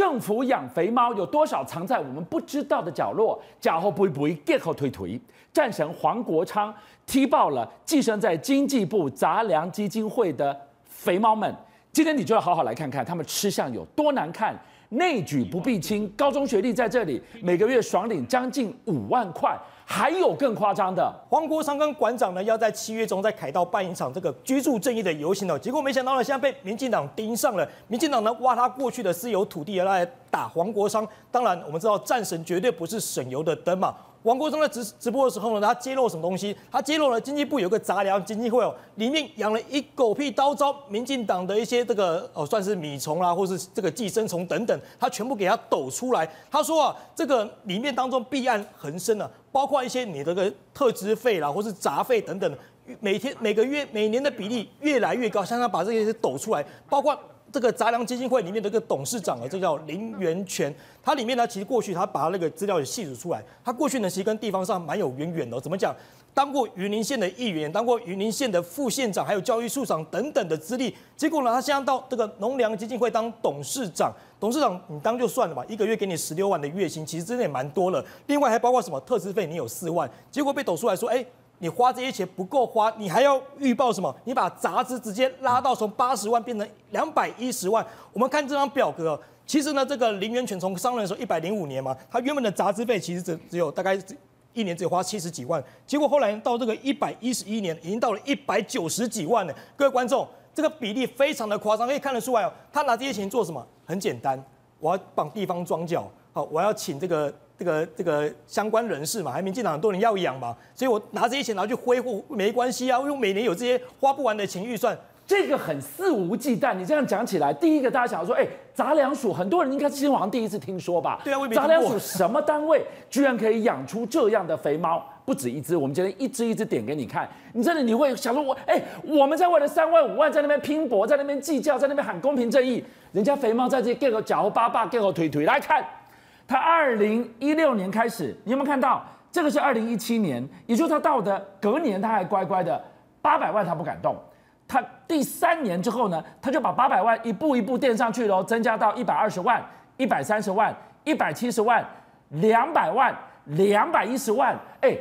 政府养肥猫有多少藏在我们不知道的角落？假后不不结后推推，战神黄国昌踢爆了寄生在经济部杂粮基金会的肥猫们。今天你就要好好来看看他们吃相有多难看。内举不避亲，高中学历在这里每个月爽领将近五万块。还有更夸张的，黄国昌跟馆长呢，要在七月中在凯道办一场这个居住正义的游行哦。结果没想到呢，现在被民进党盯上了。民进党呢，挖他过去的私有土地来打黄国昌。当然，我们知道战神绝对不是省油的灯嘛。王国忠在直直播的时候呢，他揭露什么东西？他揭露了经济部有个杂粮经济会哦，里面养了一狗屁叨糟民进党的一些这个哦，算是米虫啦，或是这个寄生虫等等，他全部给他抖出来。他说啊，这个里面当中弊案横生啊，包括一些你这个特支费啦，或是杂费等等，每天每个月每年的比例越来越高，像他把这些抖出来，包括。这个杂粮基金会里面的一个董事长啊，这叫林源泉。他里面呢，其实过去他把那个资料也细数出来。他过去呢，其实跟地方上蛮有渊源的。怎么讲？当过云林县的议员，当过云林县的副县长，还有教育处长等等的资历。结果呢，他现在到这个农粮基金会当董事长。董事长你当就算了吧，一个月给你十六万的月薪，其实真的也蛮多了。另外还包括什么特支费，你有四万。结果被抖出来说，哎。你花这些钱不够花，你还要预报什么？你把杂支直接拉到从八十万变成两百一十万。我们看这张表格，其实呢，这个林源泉从上任的时候一百零五年嘛，他原本的杂支费其实只只有大概一年只花七十几万，结果后来到这个一百一十一年，已经到了一百九十几万了。各位观众，这个比例非常的夸张，可以看得出来哦，他拿这些钱做什么？很简单，我要绑地方庄脚，好，我要请这个。这个这个相关人士嘛，还民进党很多人要养嘛，所以我拿这些钱拿去挥霍没关系啊，因为每年有这些花不完的钱预算，这个很肆无忌惮。你这样讲起来，第一个大家想说，哎，杂粮署很多人应该是今天晚上第一次听说吧？对啊，杂粮署什么单位居然可以养出这样的肥猫？不止一只，我们今天一只一只点给你看。你真的你会想说我，我哎，我们在为了三万五万在那边拼搏，在那边计较，在那边喊公平正义，人家肥猫在这里给个脚后八八，给个腿腿来看。他二零一六年开始，你有没有看到？这个是二零一七年，也就是他到的隔年，他还乖乖的八百万，他不敢动。他第三年之后呢，他就把八百万一步一步垫上去喽，增加到一百二十万、一百三十万、一百七十万、两百万、两百一十万，哎。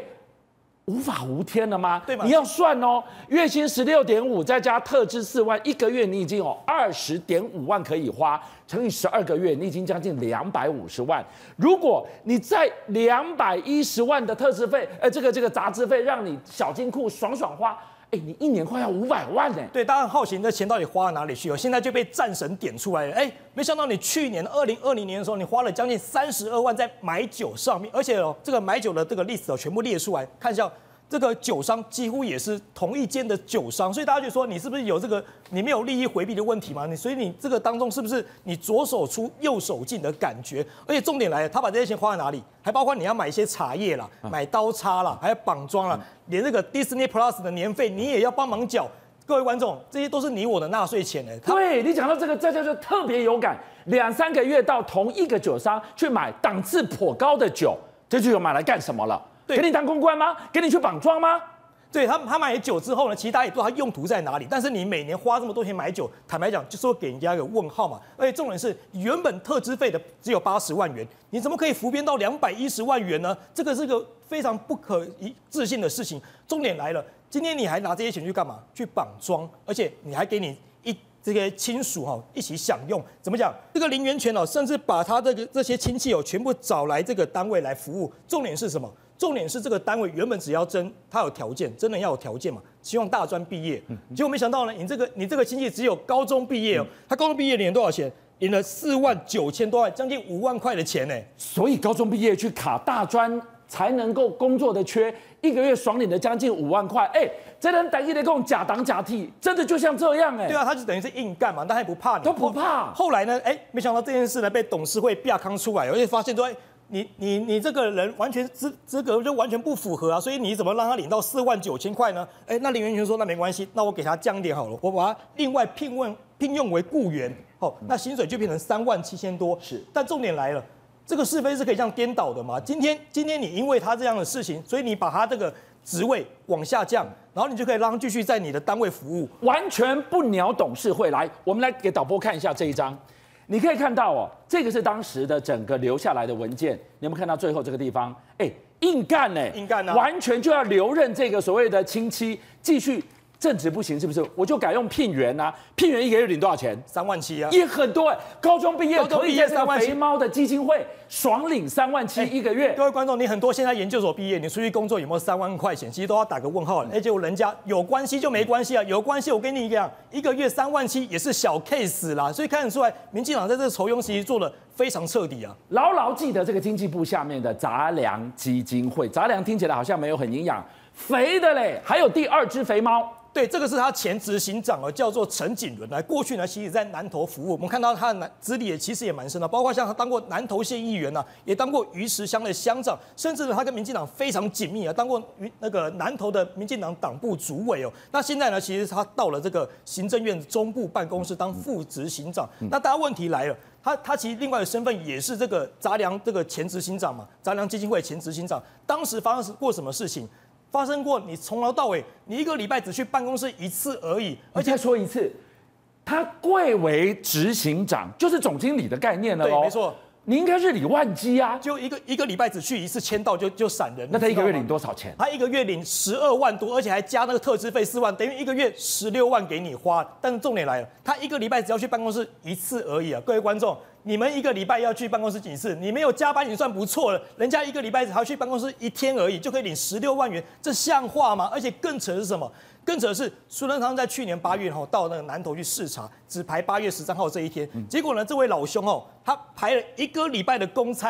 无法无天了吗？对吗？你要算哦，月薪十六点五，再加特支四万，一个月你已经有二十点五万可以花，乘以十二个月，你已经将近两百五十万。如果你在两百一十万的特支费，呃，这个这个杂支费，让你小金库爽爽花，哎，你一年快要五百万呢。对，大家很好奇你的钱到底花到哪里去了？现在就被战神点出来了，哎，没想到你去年二零二零年的时候，你花了将近三十二万在买酒上面，而且哦，这个买酒的这个 list 哦，全部列出来，看一下。这个酒商几乎也是同一间的酒商，所以大家就说你是不是有这个你没有利益回避的问题嘛？你所以你这个当中是不是你左手出右手进的感觉？而且重点来了，他把这些钱花在哪里？还包括你要买一些茶叶啦，买刀叉啦，还有绑装啦，连这个 Disney Plus 的年费你也要帮忙缴。各位观众，这些都是你我的纳税钱呢。对，你讲到这个，这家就特别有感。两三个月到同一个酒商去买档次颇高的酒，这就有买来干什么了？对给你当公关吗？给你去绑桩吗？对他，他买了酒之后呢，其实大家也不知道他用途在哪里。但是你每年花这么多钱买酒，坦白讲，就是说给人家一个问号嘛。而且重点是，原本特支费的只有八十万元，你怎么可以浮编到两百一十万元呢？这个是个非常不可一置信的事情。重点来了，今天你还拿这些钱去干嘛？去绑桩，而且你还给你一这些亲属哈一起享用。怎么讲？这个林源泉哦，甚至把他这个这些亲戚哦全部找来这个单位来服务。重点是什么？重点是这个单位原本只要征他有条件，真的要有条件嘛？希望大专毕业，结果没想到呢，你这个你这个亲戚只有高中毕业哦，他高中毕业领了多少钱？领了四万九千多万，将近五万块的钱呢。所以高中毕业去卡大专才能够工作的缺，一个月爽领的将近五万块。哎，这人等于得供假挡假替，真的就像这样哎。对啊，他就等于是硬干嘛，但还不怕你，都不怕。后来呢，哎，没想到这件事呢被董事会啪康出来，而且发现说。你你你这个人完全资资格就完全不符合啊，所以你怎么让他领到四万九千块呢？哎，那林元泉说那没关系，那我给他降一点好了，我把他另外聘问聘用为雇员，哦，那薪水就变成三万七千多。是，但重点来了，这个是非是可以这样颠倒的吗？今天今天你因为他这样的事情，所以你把他这个职位往下降，然后你就可以让他继续在你的单位服务，完全不鸟董事会。来，我们来给导播看一下这一张。你可以看到哦，这个是当时的整个留下来的文件，你有没有看到最后这个地方？哎，硬干呢，硬干啊，完全就要留任这个所谓的亲戚，继续。正职不行是不是？我就改用聘员呐、啊，聘员一个月领多少钱？三万七啊，也很多哎、欸。高中毕业可以在三万七。肥猫的基金会爽领三万七一个月、欸。各位观众，你很多现在研究所毕业，你出去工作有没有三万块钱？其实都要打个问号了。而且我人家有关系就没关系啊，有关系我跟你讲，一个月三万七也是小 case 啦。所以看得出来，民进党在这个酬庸其实做的非常彻底啊。牢牢记得这个经济部下面的杂粮基金会，杂粮听起来好像没有很营养，肥的嘞，还有第二只肥猫。对，这个是他前执行长哦，叫做陈景伦。来，过去呢，其实在南投服务，我们看到他的资历也其实也蛮深的，包括像他当过南投县议员呐，也当过鱼池乡的乡长，甚至呢，他跟民进党非常紧密啊，当过那个南投的民进党党部主委哦。那现在呢，其实他到了这个行政院中部办公室当副执行长。那大家问题来了，他他其实另外的身份也是这个杂粮这个前执行长嘛，杂粮基金会前执行长，当时发生过什么事情？发生过，你从头到尾，你一个礼拜只去办公室一次而已，而且说一次，他贵为执行长，就是总经理的概念了哦。对，没错，你应该是李万基啊，就一个一个礼拜只去一次签到就就闪人。那他一个月领多少钱？他一个月领十二万多，而且还加那个特支费四万，等于一个月十六万给你花。但是重点来了，他一个礼拜只要去办公室一次而已啊，各位观众。你们一个礼拜要去办公室几次？你没有加班已经算不错了。人家一个礼拜只要去办公室一天而已，就可以领十六万元，这像话吗？而且更扯的是什么？更扯的是苏贞昌在去年八月哈到那个南投去视察，只排八月十三号这一天。结果呢，这位老兄哦，他排了一个礼拜的公差，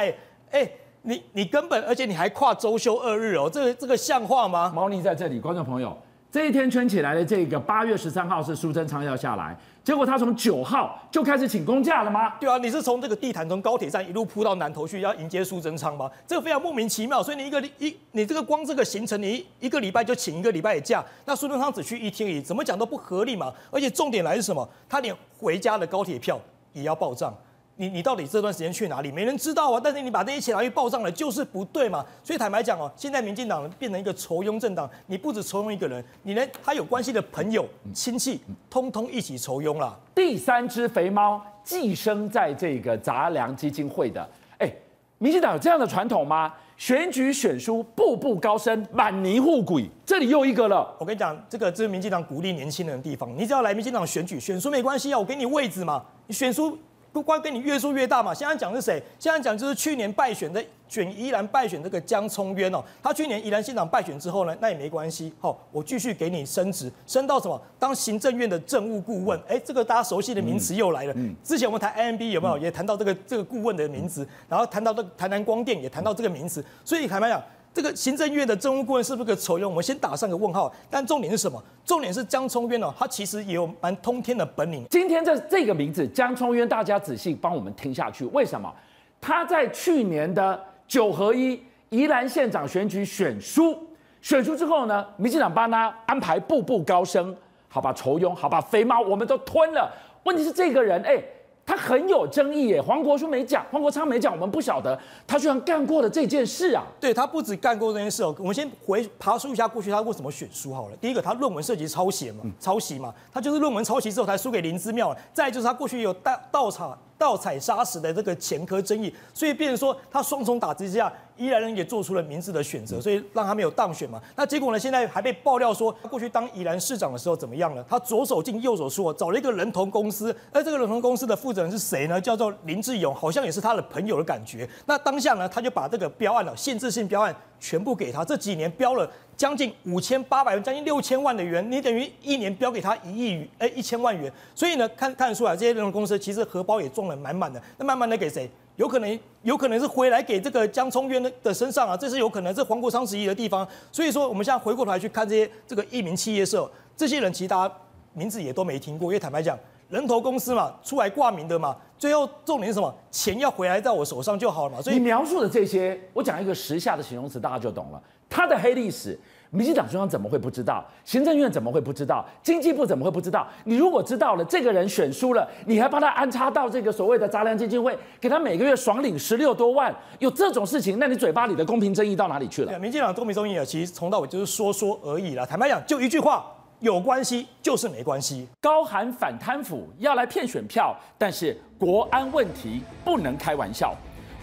哎，你你根本而且你还跨周休二日哦，这个这个像话吗？猫腻在这里，观众朋友。这一天圈起来的这个八月十三号是苏贞昌要下来，结果他从九号就开始请公假了吗？对啊，你是从这个地毯从高铁站一路铺到南投去，要迎接苏贞昌吗？这个非常莫名其妙。所以你一个一你这个光这个行程，你一个礼拜就请一个礼拜的假，那苏贞昌只去一天而已，怎么讲都不合理嘛。而且重点来是什么？他连回家的高铁票也要报账。你你到底这段时间去哪里？没人知道啊！但是你把这些钱拿去报上来，就是不对嘛。所以坦白讲哦，现在民进党变成一个酬庸政党，你不止酬庸一个人，你连他有关系的朋友、亲戚，通通一起酬庸了。第三只肥猫寄生在这个杂粮基金会的，哎，民进党有这样的传统吗？选举选书步步高升，满泥护鬼，这里又一个了。我跟你讲，这个这是民进党鼓励年轻人的地方。你只要来民进党选举，选书没关系啊，我给你位置嘛，你选书。不光跟你越数越大嘛，现在讲是谁？现在讲就是去年败选的选宜兰败选这个江聪渊哦，他去年宜兰县长败选之后呢，那也没关系，好，我继续给你升职，升到什么？当行政院的政务顾问，哎，这个大家熟悉的名词又来了。嗯，之前我们谈 IMB 有没有也谈到这个这个顾问的名词，然后谈到这个台南光电也谈到这个名词，所以坦白讲。这个行政院的政务顾问是不是个酬庸？我们先打上个问号。但重点是什么？重点是江聪渊哦，他其实也有蛮通天的本领。今天这这个名字江聪渊，大家仔细帮我们听下去。为什么？他在去年的九合一宜兰县长选举选输，选输之后呢，民进党帮他安排步步高升，好吧，酬庸，好吧，肥猫我们都吞了。问题是这个人，哎。他很有争议耶，黄国书没讲，黄国昌没讲，我们不晓得他居然干过了这件事啊！对，他不止干过这件事哦，我们先回爬梳一下过去他为什么选书好了。第一个，他论文涉及抄袭嘛，抄袭嘛，他就是论文抄袭之后才输给林之妙。再就是他过去有盗盗采盗采砂石的这个前科争议，所以变成说他双重打击之下。宜兰人也做出了明智的选择，所以让他没有当选嘛。那结果呢？现在还被爆料说，他过去当宜兰市长的时候怎么样了？他左手进右手出，找了一个人头公司。而这个人头公司的负责人是谁呢？叫做林志勇，好像也是他的朋友的感觉。那当下呢，他就把这个标案了，限制性标案全部给他。这几年标了将近五千八百万，将近六千万的元，你等于一年标给他一亿元，哎，一千万元。所以呢，看看得出来，这些人头公司其实荷包也装得满满的。那慢慢的给谁？有可能，有可能是回来给这个江聪渊的身上啊，这是有可能，是黄国昌质疑的地方。所以说，我们现在回过头来去看这些这个一民企业社，这些人其实大家名字也都没听过，因为坦白讲，人头公司嘛，出来挂名的嘛，最后重点是什么？钱要回来在我手上就好了嘛。所以你描述的这些，我讲一个时下的形容词，大家就懂了。他的黑历史。民进党中央怎么会不知道？行政院怎么会不知道？经济部怎么会不知道？你如果知道了，这个人选输了，你还帮他安插到这个所谓的杂粮基金会，给他每个月爽领十六多万，有这种事情，那你嘴巴里的公平正义到哪里去了？民进党公平正义啊，其实从到尾就是说说而已啦。坦白讲，就一句话，有关系就是没关系。高喊反贪腐要来骗选票，但是国安问题不能开玩笑。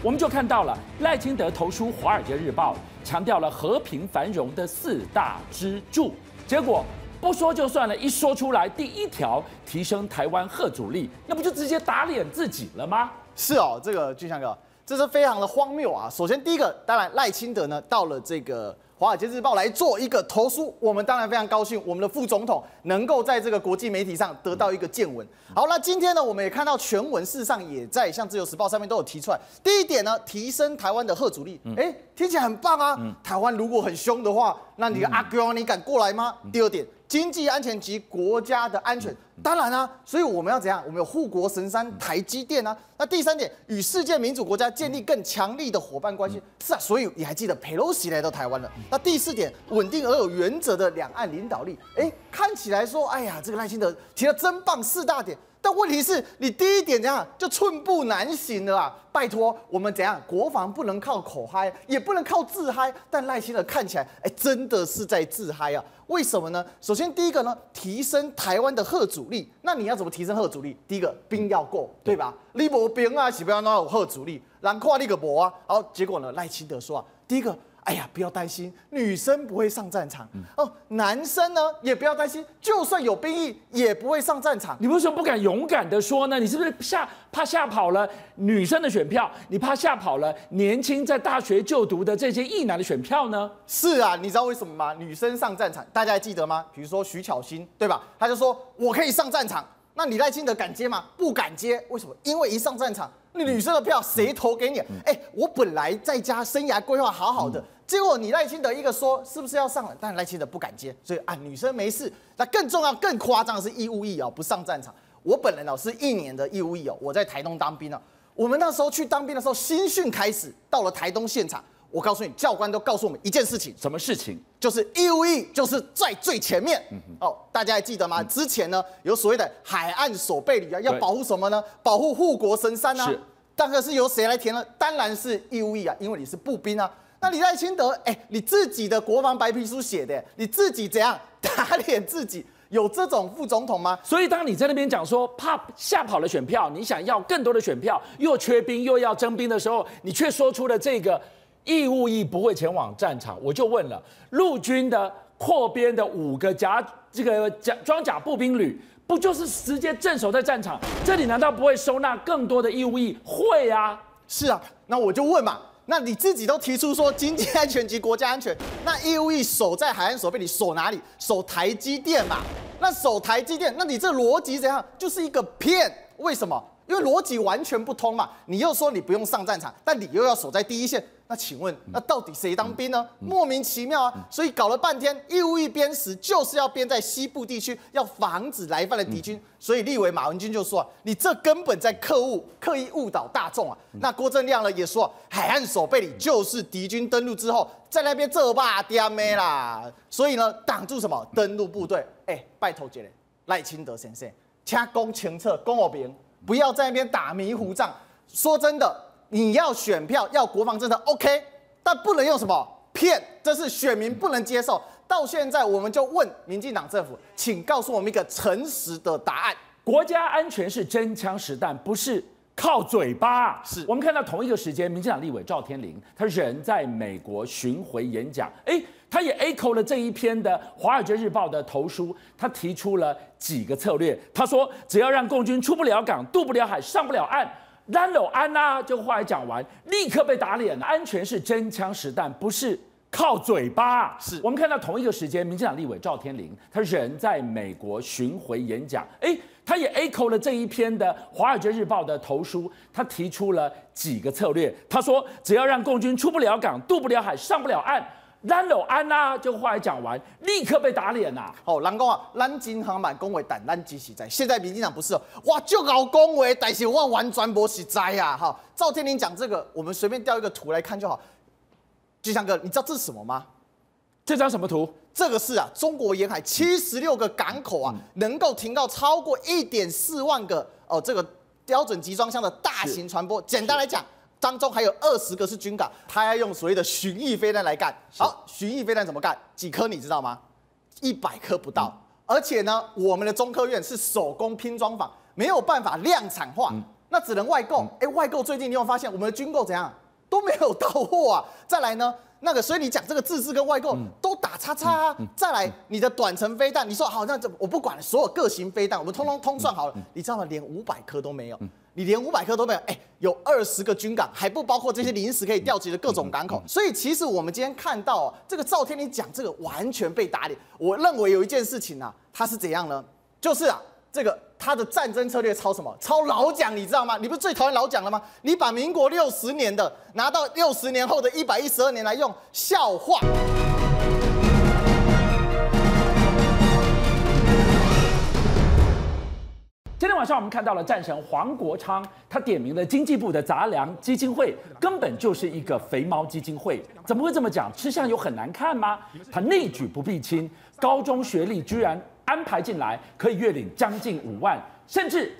我们就看到了赖清德投书《华尔街日报》，强调了和平繁荣的四大支柱，结果不说就算了，一说出来，第一条提升台湾核主力，那不就直接打脸自己了吗？是哦，这个俊祥哥，这是非常的荒谬啊！首先第一个，当然赖清德呢到了这个。《华尔街日报》来做一个投书，我们当然非常高兴，我们的副总统能够在这个国际媒体上得到一个见闻。好，那今天呢，我们也看到全文，事实上也在像《自由时报》上面都有提出来。第一点呢，提升台湾的核主力，哎，听起来很棒啊。台湾如果很凶的话，那你个阿哥，你敢过来吗？第二点。经济安全及国家的安全，当然啊，所以我们要怎样？我们有护国神山台积电啊。那第三点，与世界民主国家建立更强力的伙伴关系。是啊，所以你还记得佩洛西来到台湾了。那第四点，稳定而有原则的两岸领导力。哎，看起来说，哎呀，这个赖清德提了真棒四大点。但问题是你第一点怎样就寸步难行了啊！拜托，我们怎样？国防不能靠口嗨，也不能靠自嗨。但赖清德看起来，哎，真的是在自嗨啊！为什么呢？首先第一个呢，提升台湾的核主力。那你要怎么提升核主力？第一个兵要够，对吧？你没兵啊，是不要那有核主力，难看你个无啊！好，结果呢，赖清德说啊，第一个。哎呀，不要担心，女生不会上战场。哦，男生呢也不要担心，就算有兵役也不会上战场。你为什么不敢勇敢的说呢？你是不是吓怕吓跑了女生的选票？你怕吓跑了年轻在大学就读的这些役男的选票呢？是啊，你知道为什么吗？女生上战场，大家还记得吗？比如说徐巧芯，对吧？他就说我可以上战场。那你赖清德敢接吗？不敢接，为什么？因为一上战场，你女生的票谁投给你？哎，我本来在家生涯规划好好的。结果你赖清德一个说是不是要上了？但赖清德不敢接，所以啊，女生没事。那更重要、更夸张的是义务役哦，不上战场。我本人哦是一年的义务役哦，我在台东当兵啊。我们那时候去当兵的时候，新训开始到了台东现场，我告诉你，教官都告诉我们一件事情，什么事情？就是义务役就是在最前面。哦，大家还记得吗？之前呢有所谓的海岸守备旅啊，要保护什么呢？保护护国神山啊。是。但是是由谁来填呢？当然是义务役啊，因为你是步兵啊。那你赖清德，哎、欸，你自己的国防白皮书写的，你自己怎样 打脸自己？有这种副总统吗？所以当你在那边讲说怕吓跑了选票，你想要更多的选票，又缺兵又要征兵的时候，你却说出了这个义务役不会前往战场。我就问了，陆军的扩编的五个甲这个甲装甲步兵旅，不就是直接镇守在战场？这里难道不会收纳更多的义务役？会啊，是啊，那我就问嘛。那你自己都提出说经济安全及国家安全，那义务役守在海岸守备，你守哪里？守台积电嘛？那守台积电，那你这逻辑怎样？就是一个骗，为什么？因为逻辑完全不通嘛。你又说你不用上战场，但你又要守在第一线。那请问，那到底谁当兵呢？莫名其妙啊！所以搞了半天，义务役编时就是要编在西部地区，要防止来犯的敌军。所以立委马文君就说啊，你这根本在刻误、刻意误导大众啊。那郭正亮呢也说，海岸守备里就是敌军登陆之后，在那边这霸点没啦。所以呢，挡住什么登陆部队？哎，拜托杰嘞，赖清德先生，请讲清楚，讲我明，不要在那边打迷糊仗。说真的。你要选票，要国防政策，OK，但不能用什么骗，这是选民不能接受。到现在，我们就问民进党政府，请告诉我们一个诚实的答案：国家安全是真枪实弹，不是靠嘴巴。是我们看到同一个时间，民进党立委赵天麟，他人在美国巡回演讲，哎，他也 echo 了这一篇的《华尔街日报》的投书，他提出了几个策略。他说，只要让共军出不了港、渡不了海、上不了岸。安有安呐，就话一讲完，立刻被打脸。安全是真枪实弹，不是靠嘴巴。是我们看到同一个时间，民进党立委赵天麟，他人在美国巡回演讲，哎，他也 echo 了这一篇的《华尔街日报》的投书，他提出了几个策略。他说，只要让共军出不了港、渡不了海、上不了岸。咱有安呐，就话一讲完，立刻被打脸呐、啊。好，人讲啊，咱真行蛮恭维，但咱真实在。现在民进党不是哦，哇，就搞恭维，但是我完全不实在呀。哈，赵天林讲这个，我们随便调一个图来看就好。吉祥哥，你知道这是什么吗？这张什么图？这个是啊，中国沿海七十六个港口啊，能够停靠超过一点四万个哦，这个标准集装箱的大型船舶。简单来讲。当中还有二十个是军港，他要用所谓的巡弋飞弹来干。好，巡弋飞弹怎么干？几颗你知道吗？一百颗不到。而且呢，我们的中科院是手工拼装法，没有办法量产化，嗯、那只能外购。哎、嗯欸，外购最近你有发现我们的军购怎样都没有到货啊？再来呢，那个所以你讲这个自制跟外购都打叉叉啊。再来你的短程飞弹，你说好，那这我不管所有各型飞弹，我们通通通算好了，你知道吗？连五百颗都没有。你连五百颗都没有，哎、欸，有二十个军港，还不包括这些临时可以调集的各种港口。所以其实我们今天看到啊这个赵天林讲这个完全被打脸。我认为有一件事情啊，他是怎样呢？就是啊，这个他的战争策略抄什么？抄老蒋，你知道吗？你不是最讨厌老蒋了吗？你把民国六十年的拿到六十年后的一百一十二年来用，笑话。今天晚上我们看到了战神黄国昌，他点名了经济部的杂粮基金会，根本就是一个肥猫基金会。怎么会这么讲？吃相有很难看吗？他内举不避亲，高中学历居然安排进来，可以月领将近五万，甚至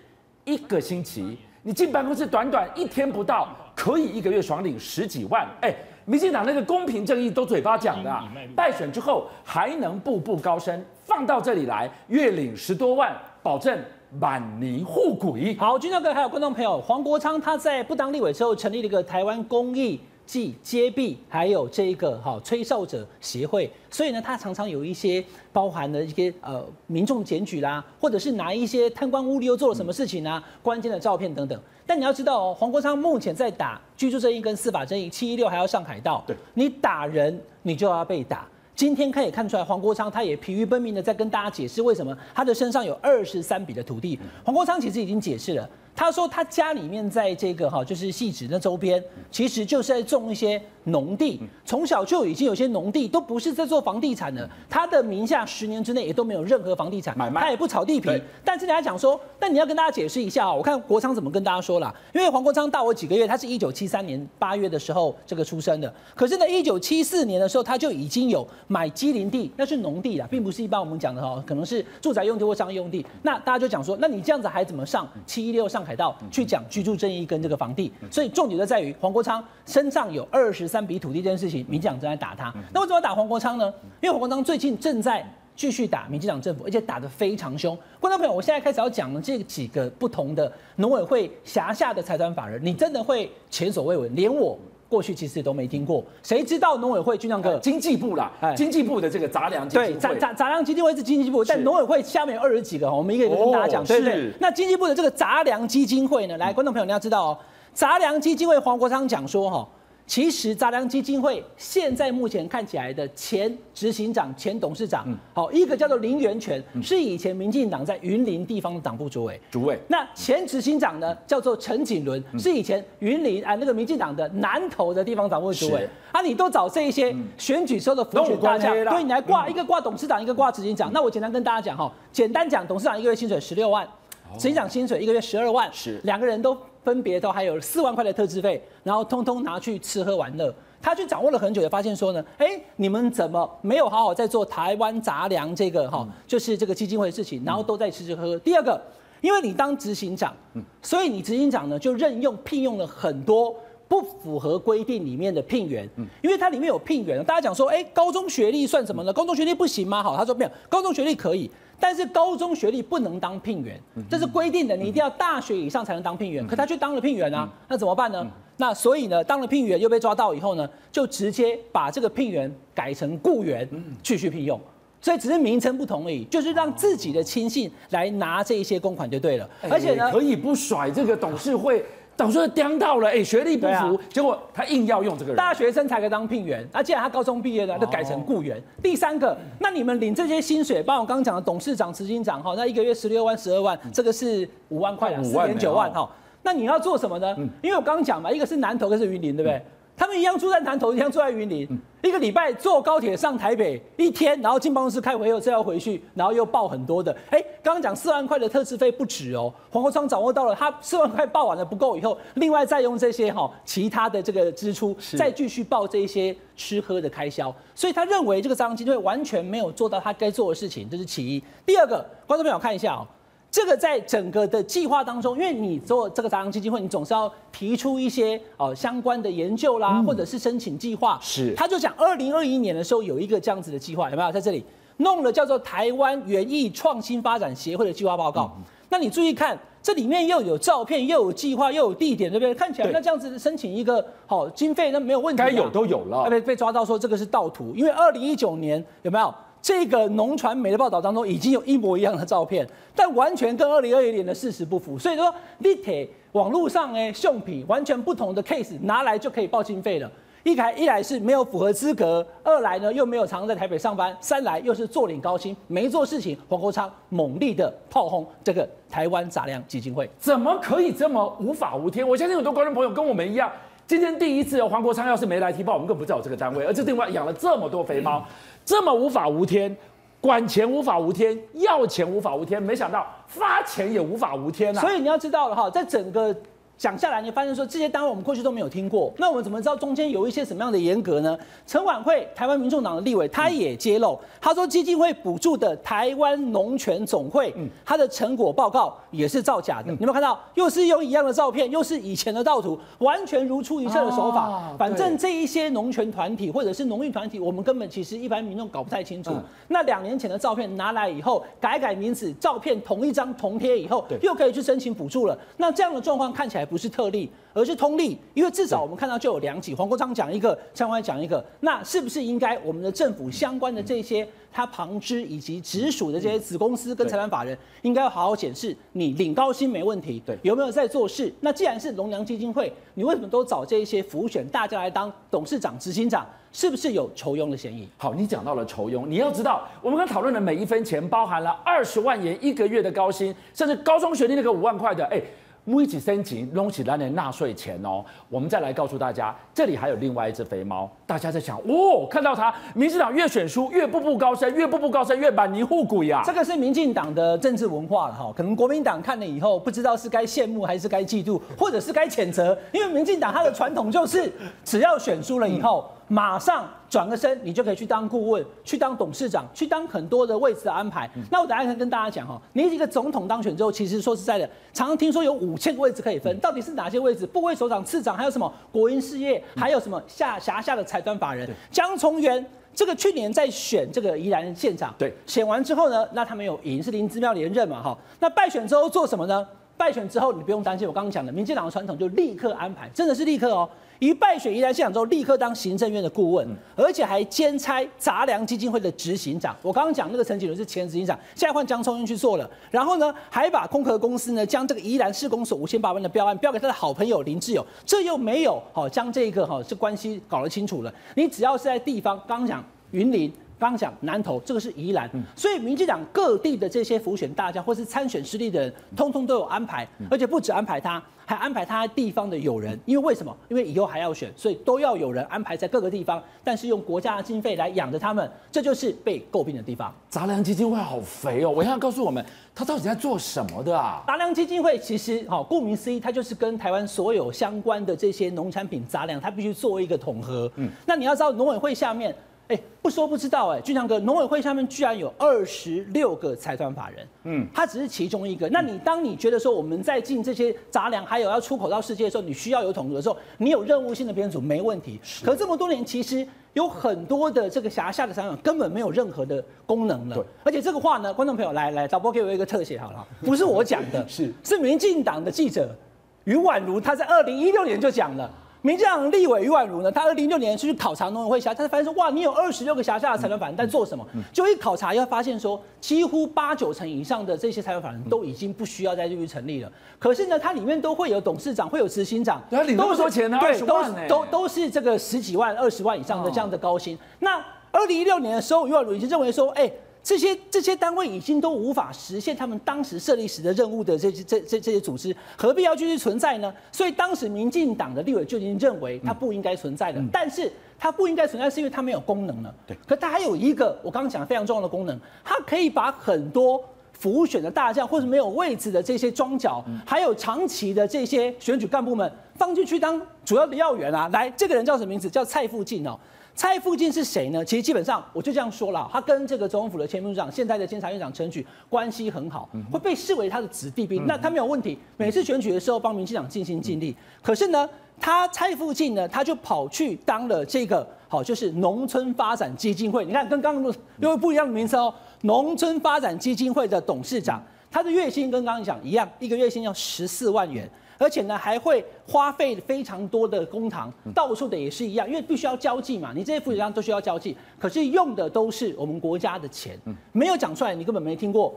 一个星期你进办公室短短一天不到，可以一个月爽领十几万。哎，民进党那个公平正义都嘴巴讲的，败选之后还能步步高升，放到这里来月领十多万，保证。满泥护鬼。好，军教哥还有观众朋友，黄国昌他在不当立委之后，成立了一个台湾公益暨揭弊，还有这一个哈吹哨者协会，所以呢，他常常有一些包含的一些呃民众检举啦，或者是拿一些贪官污吏又做了什么事情啊，关键的照片等等。但你要知道哦，黄国昌目前在打居住正义跟司法正义，七一六还要上海道，对，你打人你就要被打。今天可以看出来，黄国昌他也疲于奔命的在跟大家解释为什么他的身上有二十三笔的土地。黄国昌其实已经解释了。他说他家里面在这个哈，就是戏子那周边，其实就是在种一些农地，从小就已经有些农地，都不是在做房地产的。他的名下十年之内也都没有任何房地产买卖，他也不炒地皮。但是人家讲说，但你要跟大家解释一下啊，我看国昌怎么跟大家说啦，因为黄国昌大我几个月，他是一九七三年八月的时候这个出生的，可是呢，一九七四年的时候他就已经有买畸零地，那是农地啦，并不是一般我们讲的哈，可能是住宅用地或商业用地。那大家就讲说，那你这样子还怎么上七一六上？凯道去讲居住正义跟这个房地，所以重点就在于黄国昌身上有二十三笔土地这件事情，民进党正在打他。那为什么打黄国昌呢？因为黄国昌最近正在继续打民进党政府，而且打得非常凶。观众朋友，我现在开始要讲的这几个不同的农委会辖下的财团法人，你真的会前所未闻，连我。过去其实都没听过，谁知道农委会军长哥经济部啦，哎，经济部的这个杂粮基金会，对，杂杂杂粮基金会是经济部，但农委会下面有二十几个，我们一个一个跟大家讲，对不对？那经济部的这个杂粮基金会呢，来，观众朋友你要知道哦，杂粮基金会黄国昌讲说哈。其实杂粮基金会现在目前看起来的前执行长、前董事长，好，一个叫做林源泉，是以前民进党在云林地方的党部主委。主委。那前执行长呢，叫做陈景伦，是以前云林啊那个民进党的南投的地方党部主委。啊，你都找这一些选举时候的辅选大将，对你来挂一个挂董事长，一个挂执行长。那我简单跟大家讲哈，简单讲，董事长一个月薪水十六万，执行长薪水一个月十二万，是两个人都。分别都还有四万块的特支费，然后通通拿去吃喝玩乐。他去掌握了很久，也发现说呢，哎，你们怎么没有好好在做台湾杂粮这个哈，就是这个基金会的事情，然后都在吃吃喝喝。第二个，因为你当执行长，所以你执行长呢就任用聘用了很多不符合规定里面的聘员，因为它里面有聘员，大家讲说，哎，高中学历算什么呢？高中学历不行吗？好，他说没有，高中学历可以。但是高中学历不能当聘员，这是规定的，你一定要大学以上才能当聘员。可他却当了聘员啊，那怎么办呢？那所以呢，当了聘员又被抓到以后呢，就直接把这个聘员改成雇员继续聘用，所以只是名称不同而已，就是让自己的亲信来拿这一些公款就对了。而且呢，可以不甩这个董事会。董事会到了，哎，学历不符，结果他硬要用这个人，大学生才可以当聘员，那既然他高中毕业了，就改成雇员。第三个，那你们领这些薪水，包括我刚刚讲的董事长、执行长，哈，那一个月十六万、十二万，这个是五万块，四点九万，哈，那你要做什么呢？因为我刚刚讲嘛，一个是南投，一个是云林，对不对？他们一样住在南投，一样住在云林。一个礼拜坐高铁上台北一天，然后进办公室开会，又再要回去，然后又报很多的。哎，刚刚讲四万块的特支费不止哦。黄国昌掌握到了，他四万块报完了不够以后，另外再用这些哈其他的这个支出，再继续报这些吃喝的开销。所以他认为这个杂粮基金会完全没有做到他该做的事情，这是其一。第二个，观众朋友看一下哦。这个在整个的计划当中，因为你做这个杂粮基金会，你总是要提出一些哦相关的研究啦，或者是申请计划。是，他就讲二零二一年的时候有一个这样子的计划，有没有在这里？弄了叫做台湾园艺创新发展协会的计划报告。那你注意看，这里面又有照片，又有计划，又有地点，对不对？看起来那这样子申请一个好经费，那没有问题。该有都有了。被被抓到说这个是盗图，因为二零一九年有没有这个农传媒的报道当中已经有一模一样的照片，但完全跟二零二一年的事实不符。所以说，立体网络上哎，橡皮完全不同的 case 拿来就可以报经费了。一来一来是没有符合资格，二来呢又没有常常在台北上班，三来又是坐领高薪没做事情。黄国昌猛力的炮轰这个台湾杂粮基金会，怎么可以这么无法无天？我相信很多观众朋友跟我们一样，今天第一次黄国昌要是没来提报，我们更不知道这个单位，而这另外养了这么多肥猫，这么无法无天，管钱无法无天，要钱无法无天，没想到发钱也无法无天啊！所以你要知道了哈，在整个。讲下来，你发现说这些单位我们过去都没有听过，那我们怎么知道中间有一些什么样的严格呢？陈婉慧，台湾民众党的立委，他也揭露，他说基金会补助的台湾农权总会，他的成果报告也是造假的。你有没有看到？又是用一样的照片，又是以前的盗图，完全如出一辙的手法。反正这一些农权团体或者是农运团体，我们根本其实一般民众搞不太清楚。那两年前的照片拿来以后，改改名字，照片同一张同贴以后，又可以去申请补助了。那这样的状况看起来。不是特例，而是通例，因为至少我们看到就有两起，黄国昌讲一个，相关讲一个，那是不是应该我们的政府相关的这些他旁支以及直属的这些子公司跟财团法人，应该要好好检视，你领高薪没问题，对，有没有在做事？那既然是农粮基金会，你为什么都找这一些浮选大家来当董事长、执行长？是不是有酬庸的嫌疑？好，你讲到了酬庸，你要知道，我们刚讨论的每一分钱，包含了二十万元一个月的高薪，甚至高中学历那个五万块的，哎。每一申请拢起来的纳税钱哦，我们再来告诉大家，这里还有另外一只肥猫。大家在想，哦，看到他，民进党越选输越步步高升，越步步高升越满泥护骨呀。这个是民进党的政治文化了哈，可能国民党看了以后，不知道是该羡慕还是该嫉妒，或者是该谴责，因为民进党它的传统就是，只要选输了以后。马上转个身，你就可以去当顾问，去当董事长，去当很多的位置的安排。嗯、那我等下跟大家讲哈，你一个总统当选之后，其实说实在的，常常听说有五千个位置可以分，到底是哪些位置？部位首长、次长，还有什么国营事业，还有什么下辖下的财团法人？江从源这个去年在选这个宜兰县长，对，选完之后呢，那他没有赢，是林姿妙连任嘛哈。那败选之后做什么呢？败选之后你不用担心，我刚刚讲的民进党的传统就立刻安排，真的是立刻哦。一败选宜兰县长之后，立刻当行政院的顾问，而且还兼差杂粮基金会的执行长。我刚刚讲那个陈景伦是前执行长，现在换江聪英去做了。然后呢，还把空壳公司呢，将这个宜兰市公所五千八百万的标案标给他的好朋友林志友，这又没有好将这个哈这关系搞得清楚了。你只要是在地方，刚刚讲云林，刚刚讲南投，这个是宜兰，所以民进党各地的这些辅选大将或是参选失利的人，通通都有安排，而且不止安排他。还安排他地方的友人，因为为什么？因为以后还要选，所以都要有人安排在各个地方，但是用国家的经费来养着他们，这就是被诟病的地方。杂粮基金会好肥哦！我想要告诉我们，他到底在做什么的啊？杂粮基金会其实，哈，顾名思义，它就是跟台湾所有相关的这些农产品杂粮，它必须做一个统合。嗯，那你要知道，农委会下面。哎，不说不知道哎，俊强哥，农委会下面居然有二十六个财团法人，嗯，他只是其中一个。那你当你觉得说我们在进这些杂粮，还有要出口到世界的时候，你需要有统合的时候，你有任务性的编组没问题。是可这么多年，其实有很多的这个辖下的财团根本没有任何的功能了。对，而且这个话呢，观众朋友来来，导播给我一个特写好了，不是我讲的，是是民进党的记者于宛如，他在二零一六年就讲了。民进党立委余婉如呢，他二零一六年去考察农委会辖，他发现说，哇，你有二十六个辖下的财团法人在做什么？就一考察，又发现说，几乎八九成以上的这些财团法人都已经不需要再继续成立了。可是呢，它里面都会有董事长，会有执行长，对，领那么多钱呢，对，都都都是这个十几万、二十万以上的这样的高薪。那二零一六年的时候，余婉如已经认为说，哎。这些这些单位已经都无法实现他们当时设立时的任务的这些这这这些组织，何必要继续存在呢？所以当时民进党的立委就已经认为它不应该存在的。嗯、但是它不应该存在，是因为它没有功能了。对，可它还有一个我刚刚讲的非常重要的功能，它可以把很多浮选的大将或者没有位置的这些庄脚，还有长期的这些选举干部们放进去当主要的要员啊。来，这个人叫什么名字？叫蔡富进哦。蔡富进是谁呢？其实基本上我就这样说了，他跟这个总统府的前秘书长、现在的监察院长陈菊关系很好，会被视为他的子弟兵。那他没有问题，每次选举的时候帮民进党尽心尽力。可是呢，他蔡富进呢，他就跑去当了这个好，就是农村发展基金会。你看，跟刚刚又不一样的名称哦，农村发展基金会的董事长，他的月薪跟刚刚讲一样，一个月薪要十四万元。而且呢，还会花费非常多的公帑，到处的也是一样，因为必须要交际嘛，你这些副局长都需要交际，可是用的都是我们国家的钱，没有讲出来，你根本没听过。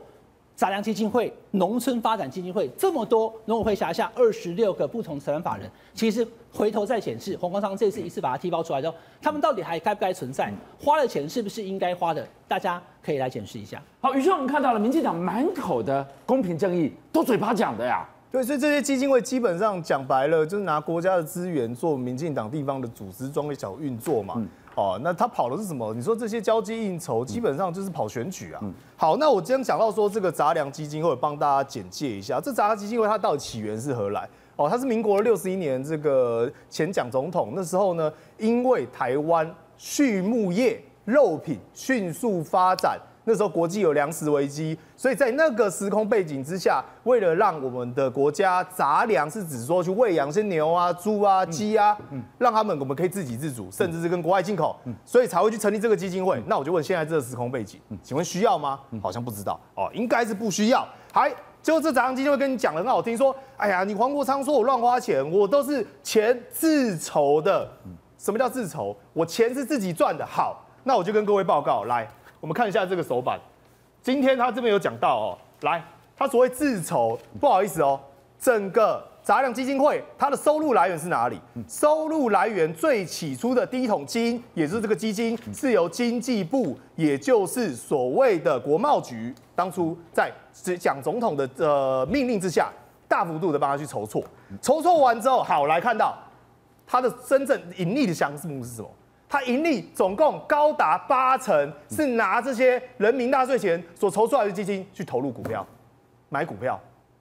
杂粮基金会、农村发展基金会这么多，农委会辖下二十六个不同财团法人，其实回头再检视，黄光昌这次一次把它踢爆出来之后，他们到底还该不该存在？花了钱是不是应该花的？大家可以来检视一下。好，于是，我们看到了民进党满口的公平正义，都嘴巴讲的呀。对，所以这些基金会基本上讲白了，就是拿国家的资源做民进党地方的组织，装个小运作嘛。哦，那他跑的是什么？你说这些交际应酬，基本上就是跑选举啊。好，那我今天讲到说这个杂粮基金会，帮大家简介一下，这杂粮基金会它到底起源是何来？哦，它是民国六十一年，这个前蒋总统那时候呢，因为台湾畜牧业肉品迅速发展。那时候国际有粮食危机，所以在那个时空背景之下，为了让我们的国家杂粮是指说去喂养些牛啊、猪啊、鸡啊，让他们我们可以自给自足，甚至是跟国外进口，所以才会去成立这个基金会。那我就问，现在这个时空背景，请问需要吗？好像不知道哦，应该是不需要。还就这杂粮基金会跟你讲的很好听，说，哎呀，你黄国昌说我乱花钱，我都是钱自筹的。什么叫自筹？我钱是自己赚的。好，那我就跟各位报告来。我们看一下这个手板，今天他这边有讲到哦，来，他所谓自筹，不好意思哦，整个杂粮基金会它的收入来源是哪里？收入来源最起初的第一桶金，也就是这个基金，是由经济部，也就是所谓的国贸局，当初在蒋总统的呃命令之下，大幅度的帮他去筹措，筹措完之后，好，来看到他的真正盈利的项目是什么？他盈利总共高达八成，是拿这些人民纳税钱所筹出来的基金去投入股票，买股票，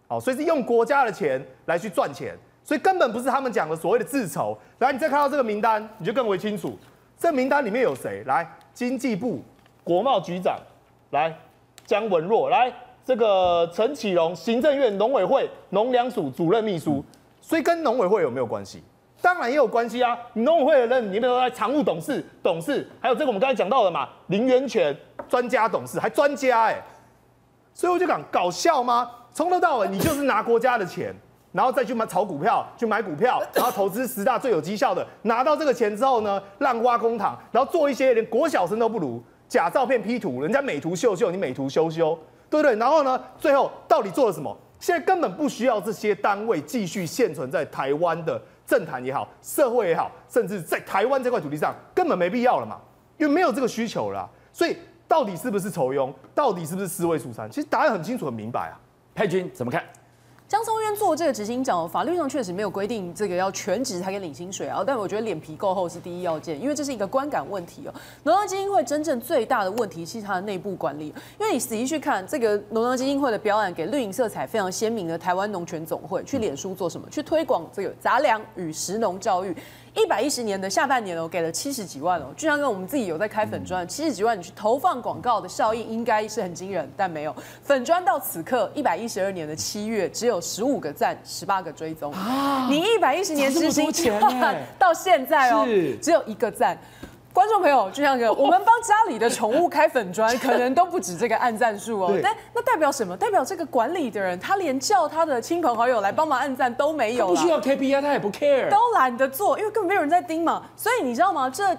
好，所以是用国家的钱来去赚钱，所以根本不是他们讲的所谓的自筹。来，你再看到这个名单，你就更为清楚，这名单里面有谁？来，经济部国贸局长，来，江文若，来，这个陈启荣，行政院农委会农粮署主任秘书，所以跟农委会有没有关系？当然也有关系啊！你农委会的人，你比如说常务董事、董事，还有这个我们刚才讲到的嘛，林源泉专家董事，还专家哎，所以我就讲搞笑吗？从头到尾你就是拿国家的钱，然后再去买炒股票，去买股票，然后投资十大最有绩效的，拿到这个钱之后呢，乱挖公帑，然后做一些连国小生都不如，假照片 P 图，人家美图秀秀，你美图修修，对不对？然后呢，最后到底做了什么？现在根本不需要这些单位继续现存在台湾的。政坛也好，社会也好，甚至在台湾这块土地上，根本没必要了嘛，因为没有这个需求了。所以到底是不是仇庸，到底是不是四位数三？其实答案很清楚、很明白啊。佩君怎么看？做这个执行长，法律上确实没有规定这个要全职才可以领薪水啊，但我觉得脸皮够厚是第一要件，因为这是一个观感问题哦。农粮基金会真正最大的问题是它的内部管理，因为你仔细去看这个农粮基金会的标案，给绿营色彩非常鲜明的台湾农权总会去脸书做什么？去推广这个杂粮与食农教育。一百一十年的下半年哦，给了七十几万哦，就像跟我们自己有在开粉砖，七十几万你去投放广告的效应应该是很惊人，但没有。粉砖到此刻一百一十二年的七月只有十五个赞，十八个追踪。你一百一十年执行计划到现在哦，只有一个赞。观众朋友，就像个我们帮家里的宠物开粉砖，可能都不止这个按赞数哦。但那代表什么？代表这个管理的人，他连叫他的亲朋好友来帮忙按赞都没有。不需要 KPI，他也不 care，都懒得做，因为根本没有人在盯嘛。所以你知道吗？这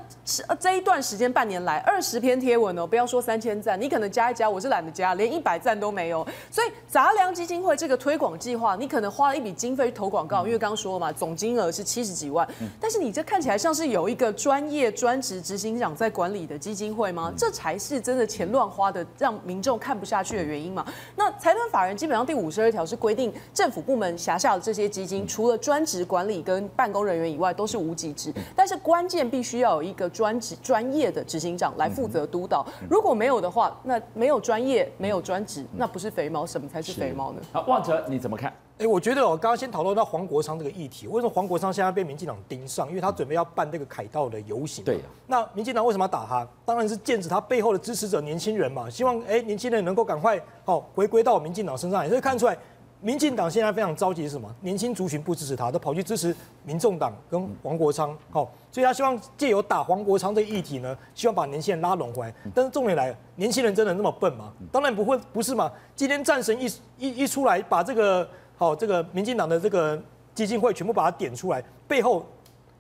这一段时间半年来，二十篇贴文哦，不要说三千赞，你可能加一加，我是懒得加，连一百赞都没有。所以杂粮基金会这个推广计划，你可能花了一笔经费投广告，因为刚刚说了嘛，总金额是七十几万。但是你这看起来像是有一个专业专职。执行长在管理的基金会吗？这才是真的钱乱花的，让民众看不下去的原因嘛。那财团法人基本上第五十二条是规定，政府部门辖下的这些基金，除了专职管理跟办公人员以外，都是无给职。但是关键必须要有一个专职专业的执行长来负责督导。如果没有的话，那没有专业，没有专职，那不是肥猫，什么才是肥猫呢？啊，望哲你怎么看？哎，我觉得我刚刚先讨论到黄国昌这个议题，为什么黄国昌现在被民进党盯上？因为他准备要办这个凯道的游行。对呀。那民进党为什么要打他？当然是剑指他背后的支持者年轻人嘛，希望哎年轻人能够赶快哦回归到民进党身上。也可以看出来，民进党现在非常着急是什么？年轻族群不支持他，都跑去支持民众党跟黄国昌。好，所以他希望借由打黄国昌这个议题呢，希望把年轻人拉拢回来。但是重点来了，年轻人真的那么笨吗？当然不会，不是嘛。今天战神一一一出来，把这个好这个民进党的这个基金会全部把它点出来，背后，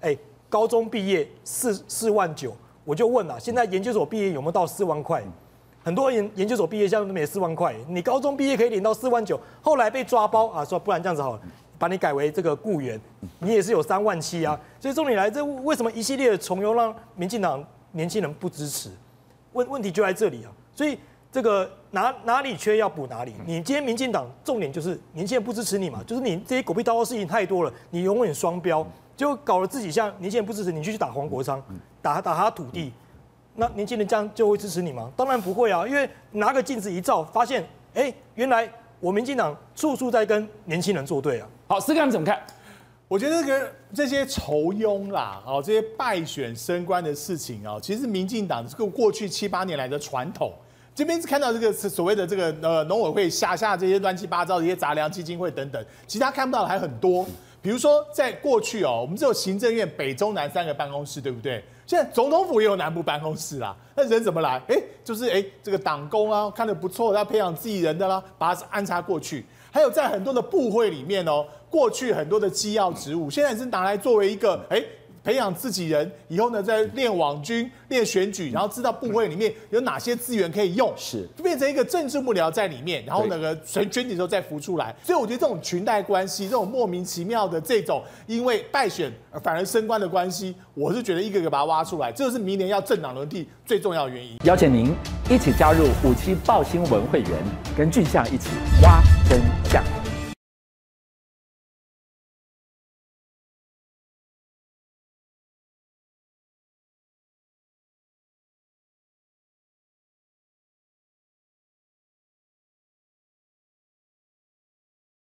哎，高中毕业四四万九，我就问了，现在研究所毕业有没有到四万块？很多研研究所毕业现在都没四万块，你高中毕业可以领到四万九，后来被抓包啊，说不然这样子好了，把你改为这个雇员，你也是有三万七啊。所以重点来，这为什么一系列的重游让民进党年轻人不支持？问问题就在这里啊。所以这个哪哪里缺要补哪里。你今天民进党重点就是年轻人不支持你嘛，就是你这些狗屁倒灶事情太多了，你永远双标，就搞得自己像年轻人不支持你，就去打黄国昌，打打他土地。那年轻人这样就会支持你吗？当然不会啊，因为拿个镜子一照，发现，哎、欸，原来我民进党处处在跟年轻人作对啊。好，思刚你怎么看？我觉得这个这些仇庸啦，哦，这些败选升官的事情啊，其实民进党这个过去七八年来的传统。这边是看到这个所谓的这个呃农委会下下这些乱七八糟的一些杂粮基金会等等，其他看不到的还很多。比如说在过去哦，我们只有行政院北中南三个办公室，对不对？现在总统府也有南部办公室啦，那人怎么来？哎，就是哎，这个党工啊，看得不错，要培养自己人的啦，把它安插过去。还有在很多的部会里面哦，过去很多的机要职务，现在是拿来作为一个哎。培养自己人以后呢，再练网军、练选举，然后知道部会里面有哪些资源可以用，是就变成一个政治幕僚在里面，然后那个选选举的时候再浮出来。所以我觉得这种裙带关系，这种莫名其妙的这种因为败选而反而升官的关系，我是觉得一个个把它挖出来，这就是明年要政党轮替最重要的原因。邀请您一起加入五七报新闻会员，跟俊相一起挖真。